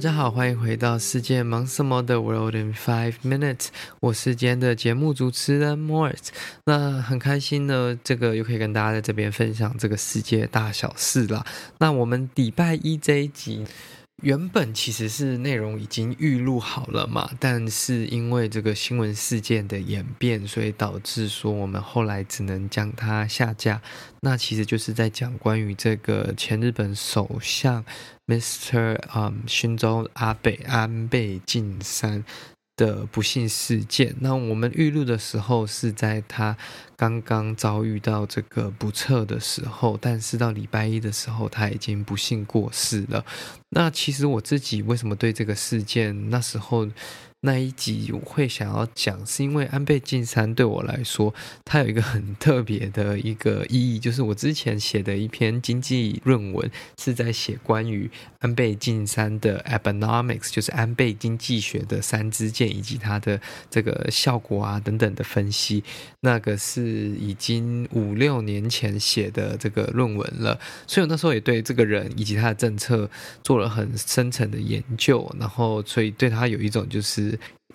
大家好，欢迎回到世界忙什么的 World in Five Minutes。我是今天的节目主持人 Morris。那很开心呢，这个又可以跟大家在这边分享这个世界大小事啦。那我们礼拜一这一集。原本其实是内容已经预录好了嘛，但是因为这个新闻事件的演变，所以导致说我们后来只能将它下架。那其实就是在讲关于这个前日本首相 Mr. 嗯新州阿北安倍晋三的不幸事件。那我们预录的时候是在他刚刚遭遇到这个不测的时候，但是到礼拜一的时候，他已经不幸过世了。那其实我自己为什么对这个事件那时候？那一集我会想要讲，是因为安倍晋三对我来说，他有一个很特别的一个意义，就是我之前写的一篇经济论文是在写关于安倍晋三的 Abenomics，就是安倍经济学的三支箭以及它的这个效果啊等等的分析。那个是已经五六年前写的这个论文了，所以我那时候也对这个人以及他的政策做了很深层的研究，然后所以对他有一种就是。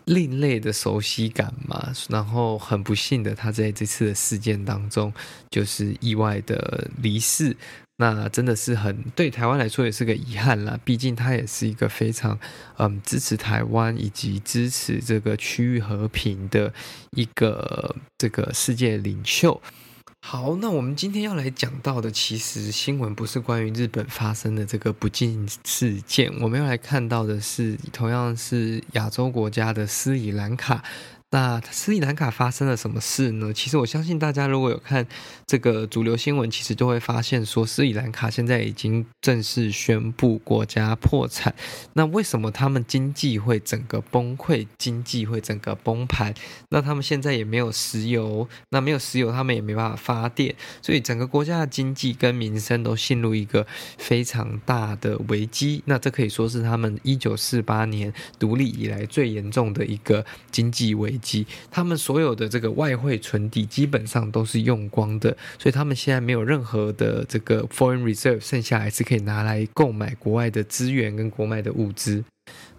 另类的熟悉感嘛，然后很不幸的，他在这次的事件当中就是意外的离世，那真的是很对台湾来说也是个遗憾啦。毕竟他也是一个非常嗯支持台湾以及支持这个区域和平的一个这个世界领袖。好，那我们今天要来讲到的，其实新闻不是关于日本发生的这个不敬事件，我们要来看到的是同样是亚洲国家的斯里兰卡。那斯里兰卡发生了什么事呢？其实我相信大家如果有看这个主流新闻，其实就会发现说，斯里兰卡现在已经正式宣布国家破产。那为什么他们经济会整个崩溃，经济会整个崩盘？那他们现在也没有石油，那没有石油，他们也没办法发电，所以整个国家的经济跟民生都陷入一个非常大的危机。那这可以说是他们一九四八年独立以来最严重的一个经济危机机。他们所有的这个外汇存底基本上都是用光的，所以他们现在没有任何的这个 foreign reserve，剩下来是可以拿来购买国外的资源跟国外的物资。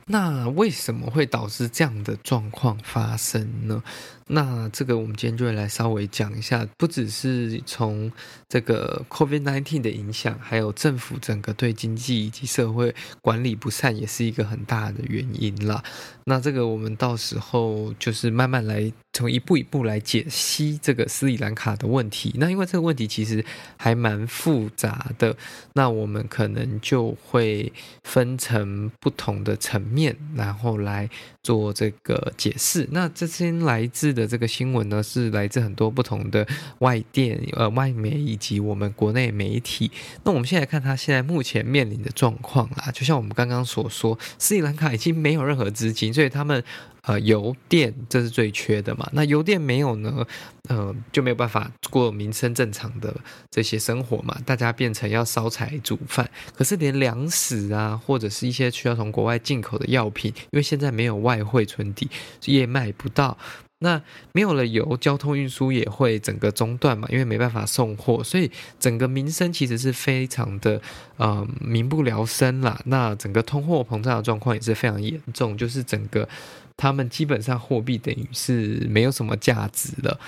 那为什么会导致这样的状况发生呢？那这个我们今天就会来稍微讲一下，不只是从这个 COVID-19 的影响，还有政府整个对经济以及社会管理不善，也是一个很大的原因啦。那这个我们到时候就是慢慢来，从一步一步来解析这个斯里兰卡的问题。那因为这个问题其实还蛮复杂的，那我们可能就会分成不同的层面，然后来做这个解释。那这些来自的这个新闻呢，是来自很多不同的外电、呃外媒以及我们国内媒体。那我们现在看他现在目前面临的状况啦，就像我们刚刚所说，斯里兰卡已经没有任何资金，所以他们呃油电这是最缺的嘛。那油电没有呢，呃就没有办法过民生正常的这些生活嘛。大家变成要烧柴煮饭，可是连粮食啊，或者是一些需要从国外进口的药品，因为现在没有外汇存底，也买不到。那没有了油，交通运输也会整个中断嘛，因为没办法送货，所以整个民生其实是非常的呃民不聊生啦。那整个通货膨胀的状况也是非常严重，就是整个他们基本上货币等于是没有什么价值了。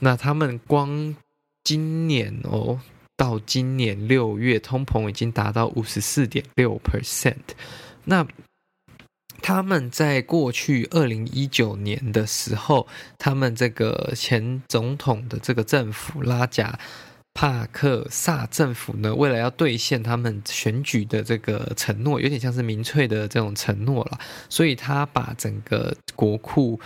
那他们光今年哦，到今年六月，通膨已经达到五十四点六 percent。那他们在过去二零一九年的时候，他们这个前总统的这个政府拉贾帕克萨政府呢，为了要兑现他们选举的这个承诺，有点像是民粹的这种承诺了，所以他把整个国库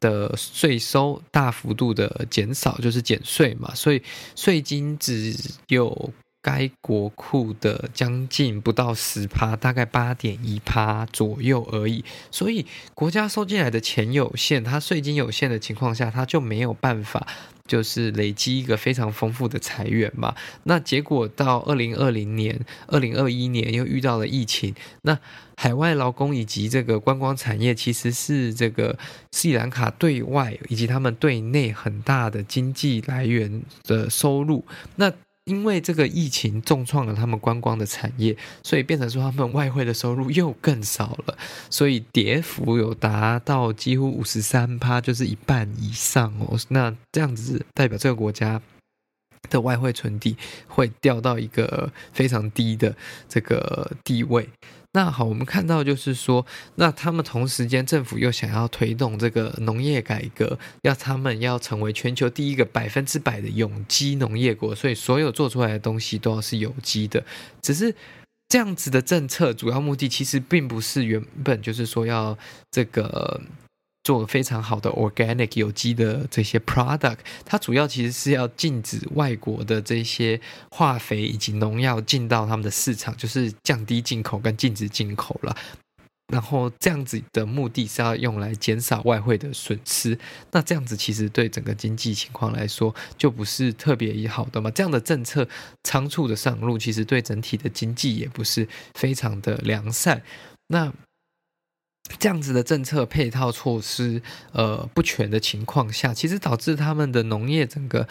的税收大幅度的减少，就是减税嘛，所以税金只有。该国库的将近不到十趴，大概八点一趴左右而已。所以国家收进来的钱有限，它税金有限的情况下，它就没有办法。就是累积一个非常丰富的财源嘛，那结果到二零二零年、二零二一年又遇到了疫情，那海外劳工以及这个观光产业其实是这个斯里兰卡对外以及他们对内很大的经济来源的收入，那。因为这个疫情重创了他们观光的产业，所以变成说他们外汇的收入又更少了，所以跌幅有达到几乎五十三趴，就是一半以上哦。那这样子代表这个国家的外汇存底会掉到一个非常低的这个地位。那好，我们看到就是说，那他们同时间政府又想要推动这个农业改革，要他们要成为全球第一个百分之百的有机农业国，所以所有做出来的东西都要是有机的。只是这样子的政策主要目的其实并不是原本就是说要这个。做非常好的 organic 有机的这些 product，它主要其实是要禁止外国的这些化肥以及农药进到他们的市场，就是降低进口跟禁止进口了。然后这样子的目的是要用来减少外汇的损失。那这样子其实对整个经济情况来说就不是特别好的嘛。这样的政策仓促的上路，其实对整体的经济也不是非常的良善。那这样子的政策配套措施，呃，不全的情况下，其实导致他们的农业整个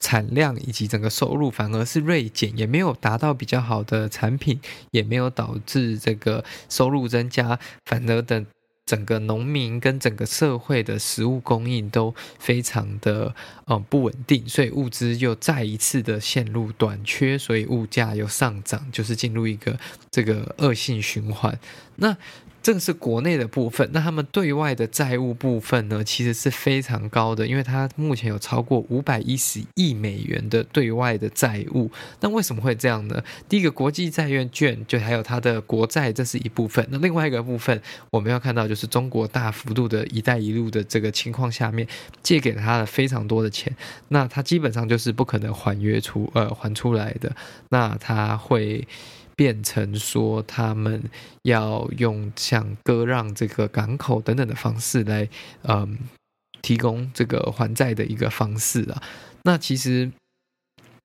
产量以及整个收入反而是锐减，也没有达到比较好的产品，也没有导致这个收入增加，反而等整个农民跟整个社会的食物供应都非常的呃不稳定，所以物资又再一次的陷入短缺，所以物价又上涨，就是进入一个这个恶性循环。那这个是国内的部分，那他们对外的债务部分呢，其实是非常高的，因为它目前有超过五百一十亿美元的对外的债务。那为什么会这样呢？第一个，国际债券券就还有它的国债，这是一部分。那另外一个部分，我们要看到就是中国大幅度的一带一路的这个情况下面，借给了他的非常多的钱，那他基本上就是不可能还约出呃还出来的，那他会。变成说他们要用像割让这个港口等等的方式来，嗯，提供这个还债的一个方式啊。那其实。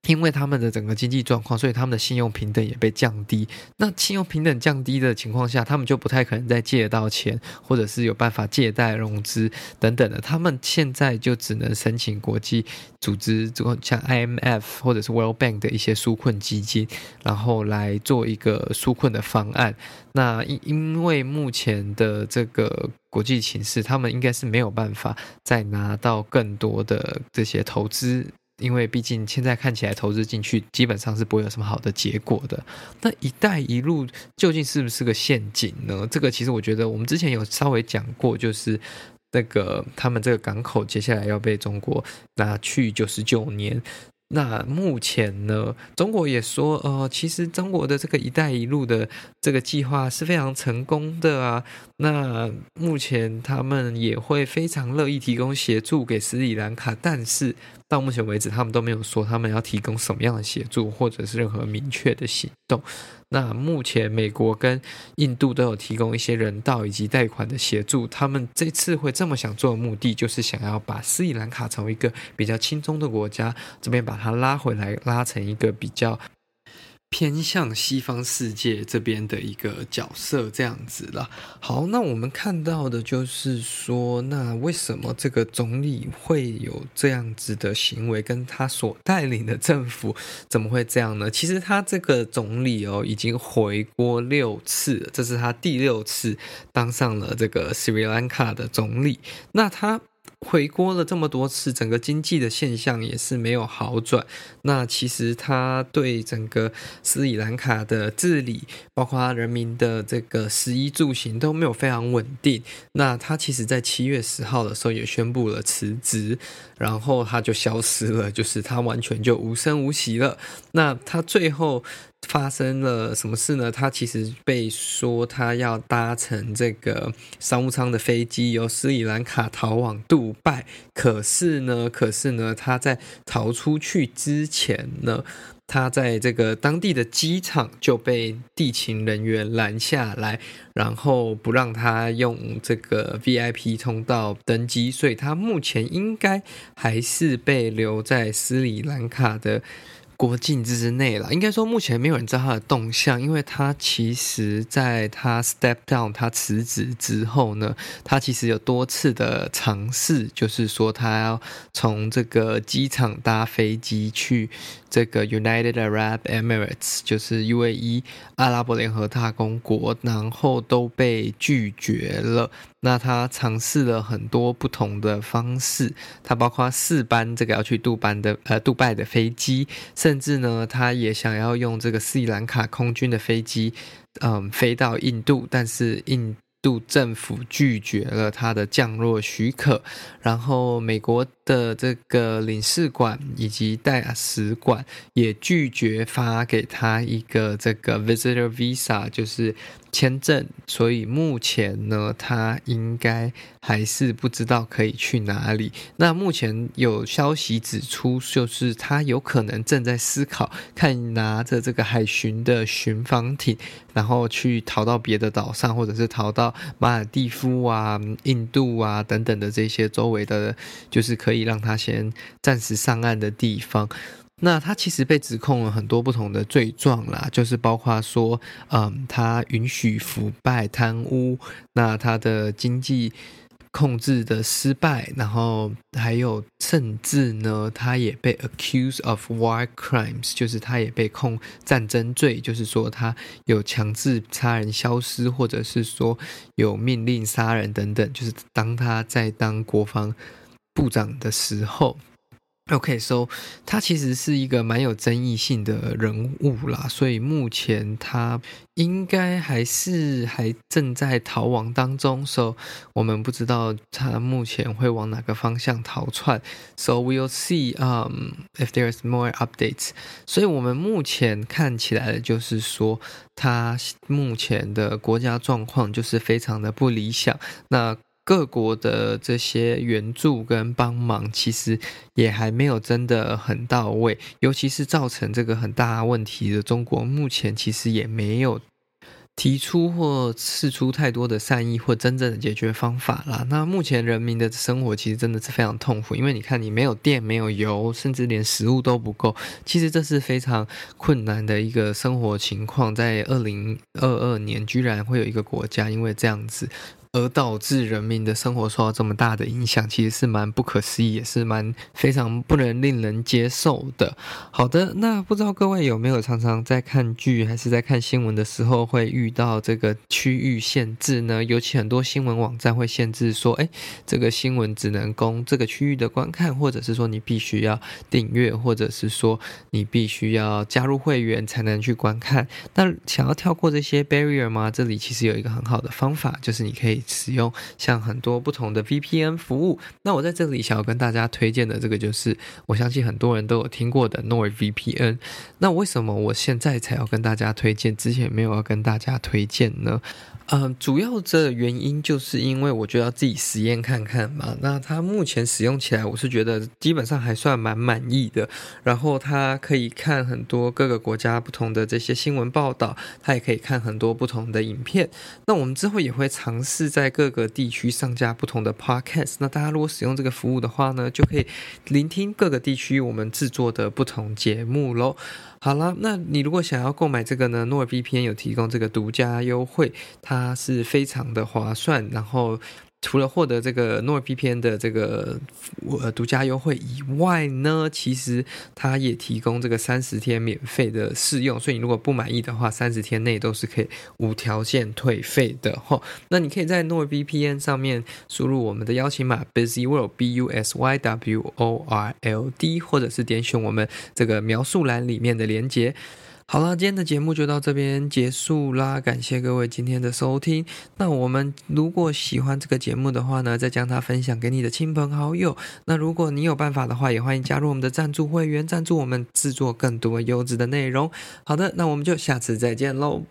因为他们的整个经济状况，所以他们的信用平等也被降低。那信用平等降低的情况下，他们就不太可能再借到钱，或者是有办法借贷融资等等的。他们现在就只能申请国际组织，这个像 IMF 或者是 World Bank 的一些纾困基金，然后来做一个纾困的方案。那因因为目前的这个国际形势，他们应该是没有办法再拿到更多的这些投资。因为毕竟现在看起来投资进去基本上是不会有什么好的结果的。那“一带一路”究竟是不是个陷阱呢？这个其实我觉得我们之前有稍微讲过，就是那个他们这个港口接下来要被中国拿去九十九年。那目前呢，中国也说，呃，其实中国的这个“一带一路”的这个计划是非常成功的啊。那目前他们也会非常乐意提供协助给斯里兰卡，但是到目前为止，他们都没有说他们要提供什么样的协助，或者是任何明确的信动。那目前美国跟印度都有提供一些人道以及贷款的协助，他们这次会这么想做的目的，就是想要把斯里兰卡从一个比较轻松的国家这边把它拉回来，拉成一个比较。偏向西方世界这边的一个角色，这样子了。好，那我们看到的就是说，那为什么这个总理会有这样子的行为？跟他所带领的政府怎么会这样呢？其实他这个总理哦，已经回国六次，这是他第六次当上了这个斯里兰卡的总理。那他。回国了这么多次，整个经济的现象也是没有好转。那其实他对整个斯里兰卡的治理，包括人民的这个食衣住行都没有非常稳定。那他其实在七月十号的时候也宣布了辞职，然后他就消失了，就是他完全就无声无息了。那他最后。发生了什么事呢？他其实被说他要搭乘这个商务舱的飞机由斯里兰卡逃往杜拜，可是呢，可是呢，他在逃出去之前呢，他在这个当地的机场就被地勤人员拦下来，然后不让他用这个 VIP 通道登机，所以他目前应该还是被留在斯里兰卡的。国境之内了，应该说目前没有人知道他的动向，因为他其实在他 step down，他辞职之后呢，他其实有多次的尝试，就是说他要从这个机场搭飞机去这个 United Arab Emirates，就是 UAE 阿拉伯联合大公国，然后都被拒绝了。那他尝试了很多不同的方式，他包括四班这个要去杜班的呃杜拜的飞机，甚至呢，他也想要用这个斯里兰卡空军的飞机，嗯，飞到印度，但是印度政府拒绝了他的降落许可，然后美国的这个领事馆以及大使馆也拒绝发给他一个这个 visitor visa，就是签证，所以目前呢，他应该还是不知道可以去哪里。那目前有消息指出，就是他有可能正在思考，看拿着这个海巡的巡防艇，然后去逃到别的岛上，或者是逃到马尔地夫啊、印度啊等等的这些周围的，就是可以让他先暂时上岸的地方。那他其实被指控了很多不同的罪状啦，就是包括说，嗯，他允许腐败贪污，那他的经济控制的失败，然后还有甚至呢，他也被 accused of war crimes，就是他也被控战争罪，就是说他有强制他人消失，或者是说有命令杀人等等，就是当他在当国防部长的时候。OK，so、okay, 他其实是一个蛮有争议性的人物啦，所以目前他应该还是还正在逃亡当中，so 我们不知道他目前会往哪个方向逃窜，so we'll see um if there's more updates。所以我们目前看起来的就是说，他目前的国家状况就是非常的不理想。那各国的这些援助跟帮忙，其实也还没有真的很到位，尤其是造成这个很大问题的中国，目前其实也没有提出或试出太多的善意或真正的解决方法啦。那目前人民的生活其实真的是非常痛苦，因为你看，你没有电、没有油，甚至连食物都不够，其实这是非常困难的一个生活情况。在二零二二年，居然会有一个国家因为这样子。而导致人民的生活受到这么大的影响，其实是蛮不可思议，也是蛮非常不能令人接受的。好的，那不知道各位有没有常常在看剧还是在看新闻的时候会遇到这个区域限制呢？尤其很多新闻网站会限制说，哎，这个新闻只能供这个区域的观看，或者是说你必须要订阅，或者是说你必须要加入会员才能去观看。那想要跳过这些 barrier 吗？这里其实有一个很好的方法，就是你可以。使用像很多不同的 VPN 服务，那我在这里想要跟大家推荐的这个就是，我相信很多人都有听过的 NordVPN。那为什么我现在才要跟大家推荐，之前没有要跟大家推荐呢？嗯、主要的原因就是因为我觉得要自己实验看看嘛。那它目前使用起来，我是觉得基本上还算蛮满意的。然后它可以看很多各个国家不同的这些新闻报道，它也可以看很多不同的影片。那我们之后也会尝试在各个地区上架不同的 podcast。那大家如果使用这个服务的话呢，就可以聆听各个地区我们制作的不同节目喽。好了，那你如果想要购买这个呢，NordVPN 有提供这个独家优惠，它是非常的划算，然后。除了获得这个 NordVPN 的这个呃独家优惠以外呢，其实它也提供这个三十天免费的试用，所以你如果不满意的话，三十天内都是可以无条件退费的哈。那你可以在 NordVPN 上面输入我们的邀请码 Busy World B U S Y W O R L D，或者是点选我们这个描述栏里面的连接。好了，今天的节目就到这边结束啦，感谢各位今天的收听。那我们如果喜欢这个节目的话呢，再将它分享给你的亲朋好友。那如果你有办法的话，也欢迎加入我们的赞助会员，赞助我们制作更多优质的内容。好的，那我们就下次再见喽。